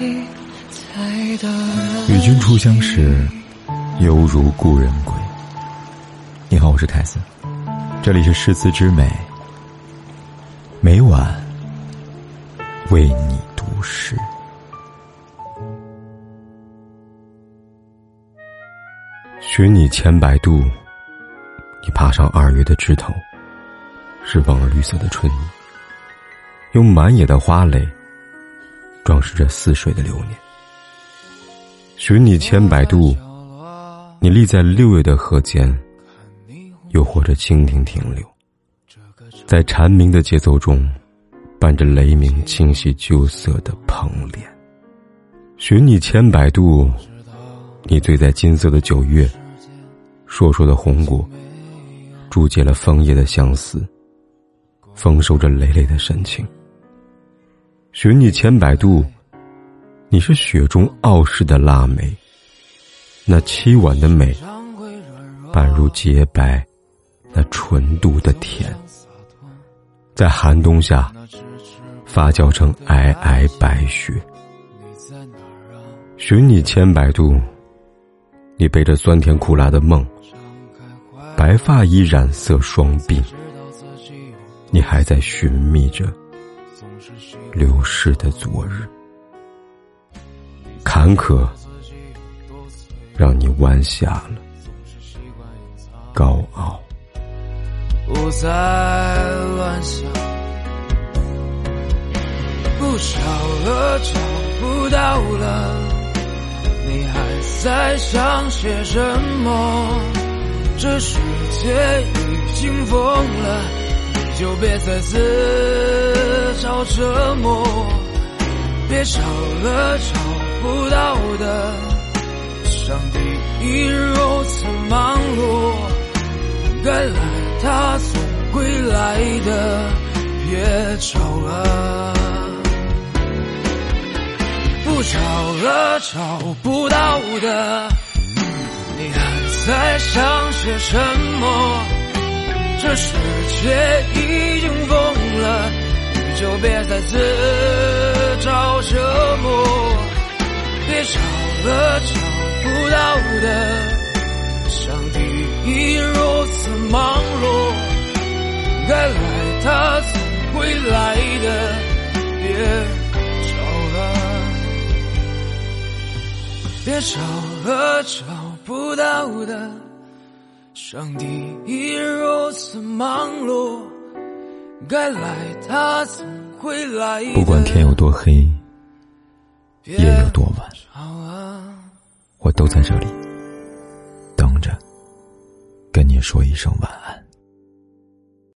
与君初相识，犹如故人归。你好，我是凯斯，这里是诗词之美，每晚为你读诗。寻你千百度，你爬上二月的枝头，是望儿绿色的春意，用满野的花蕾装饰着似水的流年。寻你千百度，你立在六月的河间，又或者蜻蜓停留，在蝉鸣的节奏中，伴着雷鸣清晰旧色的蓬莲。寻你千百度，你醉在金色的九月，烁烁的红果，注解了枫叶的相思，丰收着累累的深情。寻你千百度。你是雪中傲世的腊梅，那凄婉的美，宛如洁白，那纯度的甜，在寒冬下发酵成皑皑白雪。寻你千百度，你背着酸甜苦辣的梦，白发已染色双鬓，你还在寻觅着流逝的昨日。坎坷，让你弯下了高傲。不再乱想，不找了，找不到了。你还在想些什么？这世界已经疯了，你就别再自找折磨。别找了，找。不到的，上帝已如此忙碌，该来他总会来的，别找了，不找了，找不到的，你还在想些什么？这世界已经疯了，就别再自找折磨。别找了，找不到的。上帝已如此忙碌，该来他总会来的。别找了，别找了，找不到的。上帝已如此忙碌，该来他总会来。不管天有多黑。夜有多晚，我都在这里等着，跟你说一声晚安。